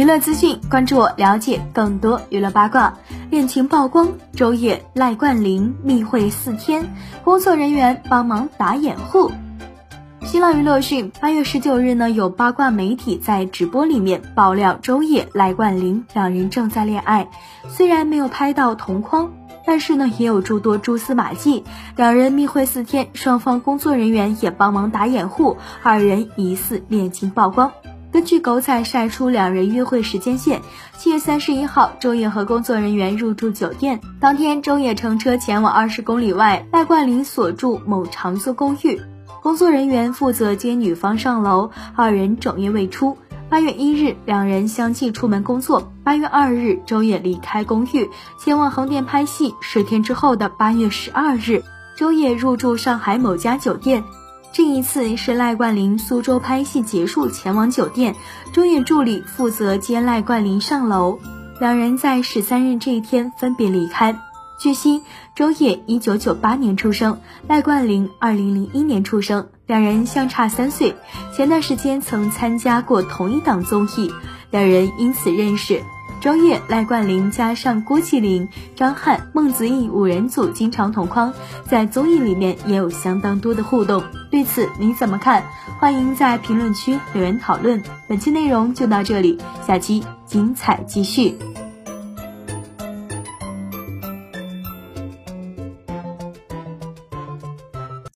娱乐资讯，关注我，了解更多娱乐八卦。恋情曝光，周也赖冠霖密会四天，工作人员帮忙打掩护。新浪娱乐讯，八月十九日呢，有八卦媒体在直播里面爆料，周也赖冠霖两人正在恋爱，虽然没有拍到同框，但是呢，也有诸多蛛丝马迹。两人密会四天，双方工作人员也帮忙打掩护，二人疑似恋情曝光。根据狗仔晒出两人约会时间线，七月三十一号，周也和工作人员入住酒店。当天，周也乘车前往二十公里外赖冠霖所住某长租公寓，工作人员负责接女方上楼，二人整夜未出。八月一日，两人相继出门工作。八月二日，周也离开公寓，前往横店拍戏。十天之后的八月十二日，周也入住上海某家酒店。这一次是赖冠霖苏州拍戏结束前往酒店，周也助理负责接赖冠霖上楼，两人在十三日这一天分别离开。据悉，周也一九九八年出生，赖冠霖二零零一年出生，两人相差三岁。前段时间曾参加过同一档综艺，两人因此认识。周也、赖冠霖加上郭麒麟、张翰、孟子义五人组经常同框，在综艺里面也有相当多的互动。对此你怎么看？欢迎在评论区留言讨论。本期内容就到这里，下期精彩继续。